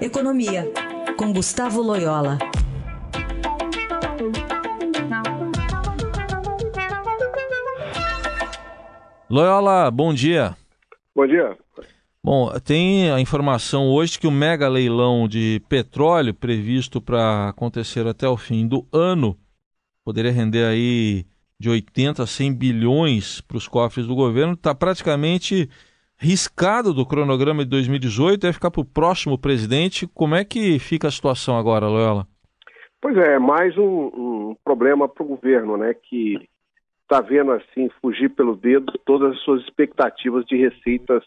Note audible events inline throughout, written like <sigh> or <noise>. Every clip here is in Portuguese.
Economia, com Gustavo Loyola. Loyola, bom dia. Bom dia. Bom, tem a informação hoje que o mega leilão de petróleo previsto para acontecer até o fim do ano poderia render aí de 80 a 100 bilhões para os cofres do governo, está praticamente riscado do cronograma de 2018, vai ficar para o próximo presidente. Como é que fica a situação agora, Loyola? Pois é, mais um, um problema para o governo, né, que está vendo assim fugir pelo dedo todas as suas expectativas de receitas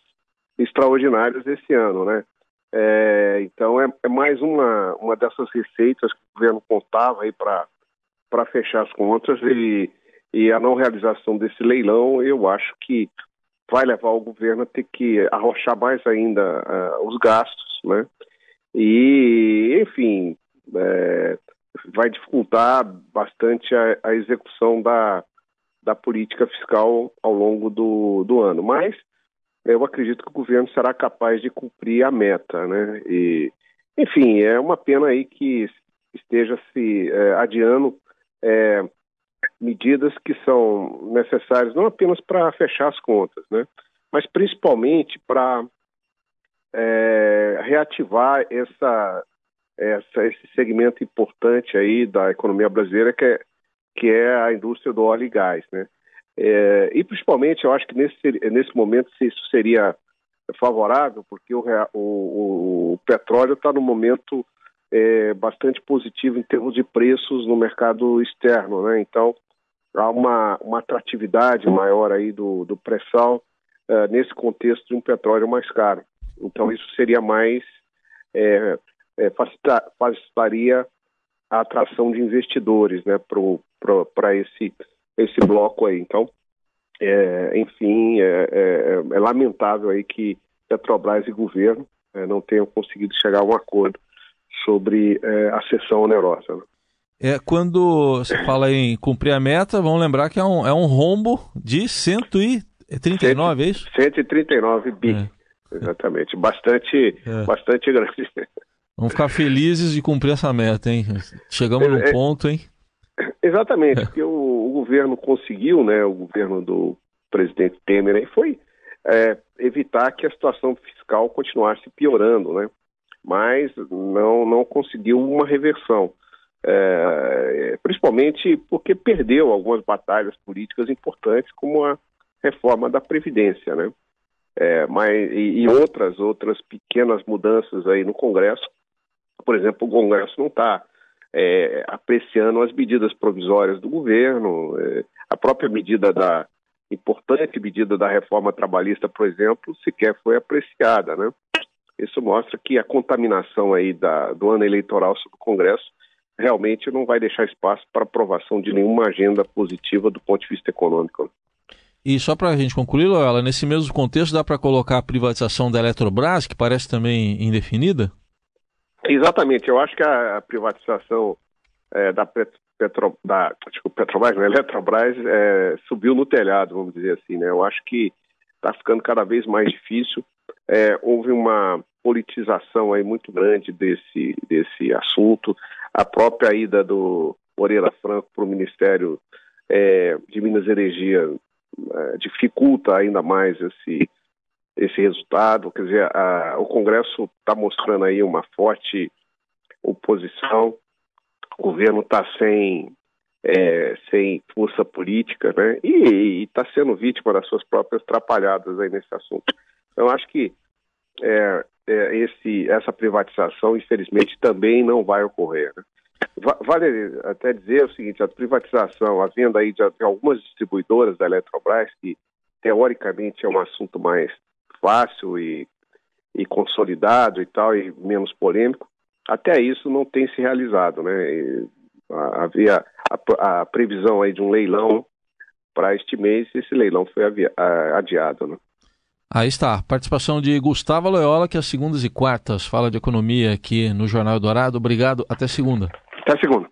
extraordinárias esse ano, né? É, então é, é, mais uma, uma dessas receitas que o governo contava aí para para fechar as contas e, e a não realização desse leilão, eu acho que vai levar o governo a ter que arrochar mais ainda uh, os gastos, né? E, enfim, é, vai dificultar bastante a, a, execução da, da política fiscal ao longo do, do ano. Mas eu acredito que o governo será capaz de cumprir a meta, né? E, enfim, é uma pena aí que esteja se é, adiando é, medidas que são necessárias não apenas para fechar as contas, né, mas principalmente para é, reativar essa, essa, esse segmento importante aí da economia brasileira que é, que é a indústria do óleo e gás, né? É, e principalmente eu acho que nesse, nesse momento isso seria favorável porque o, o, o petróleo está no momento é, bastante positivo em termos de preços no mercado externo, né? Então há uma, uma atratividade maior aí do, do pré-sal uh, nesse contexto de um petróleo mais caro. Então isso seria mais é, é, facilita, facilitaria a atração de investidores, né, para esse esse bloco aí. Então, é, enfim, é, lamentável aí que Petrobras e governo não tenham conseguido chegar a um acordo sobre a sessão onerosa. Né? É, quando você fala em cumprir a meta, vamos lembrar que é um, é um rombo de 139, é isso? 139 bi. É. Exatamente. Bastante, é. bastante grande. Vamos ficar felizes de cumprir essa meta, hein? Chegamos no é, é. ponto, hein? Exatamente, porque o, o, governo conseguiu, né? O governo do presidente Temer aí foi evitar que a situação fiscal continuasse piorando, né? Mas não, não conseguiu uma reversão é, principalmente porque perdeu algumas batalhas políticas importantes, como a reforma da Previdência, né? É, mas, e, e, outras, outras pequenas mudanças aí no Congresso. Por exemplo, o Congresso não está é, apreciando as medidas provisórias do governo, é, a própria medida da importante medida da reforma trabalhista, por exemplo, sequer foi apreciada, né? Isso mostra que a contaminação aí da, do ano eleitoral sobre o Congresso realmente não vai deixar espaço para aprovação de nenhuma agenda positiva do ponto de vista econômico. E só para a gente concluir, Loyola, nesse mesmo contexto dá para colocar a privatização da Eletrobras, que parece também indefinida? Exatamente, eu acho que a, privatização é, da, Petro, da desculpa, Petrobras, né, <laughs> Eletrobras é, subiu no telhado, vamos dizer assim, né? Eu acho que está ficando cada vez mais difícil. É, houve uma politização aí muito grande desse, desse assunto a própria ida do Moreira Franco para o Ministério é, de Minas e Energia é, dificulta ainda mais esse, esse resultado. Quer dizer, a, o Congresso está mostrando aí uma forte oposição, o governo está sem, é, sem força política, né? E está sendo vítima das suas próprias atrapalhadas aí nesse assunto. Então, acho que é, é, esse, essa privatização, infelizmente, também não vai ocorrer. Né? Vale até dizer o seguinte: a privatização, a venda aí de, algumas distribuidoras da Eletrobras, que teoricamente é um assunto mais fácil e, e consolidado e tal, e menos polêmico, até isso não tem se realizado, né? E, a, havia a, a, previsão aí de um leilão para este mês, esse leilão foi adiado, né? Aí está, participação de Gustavo Loyola, que às segundas e quartas fala de economia aqui no Jornal Dourado. Obrigado, até segunda. Até segunda.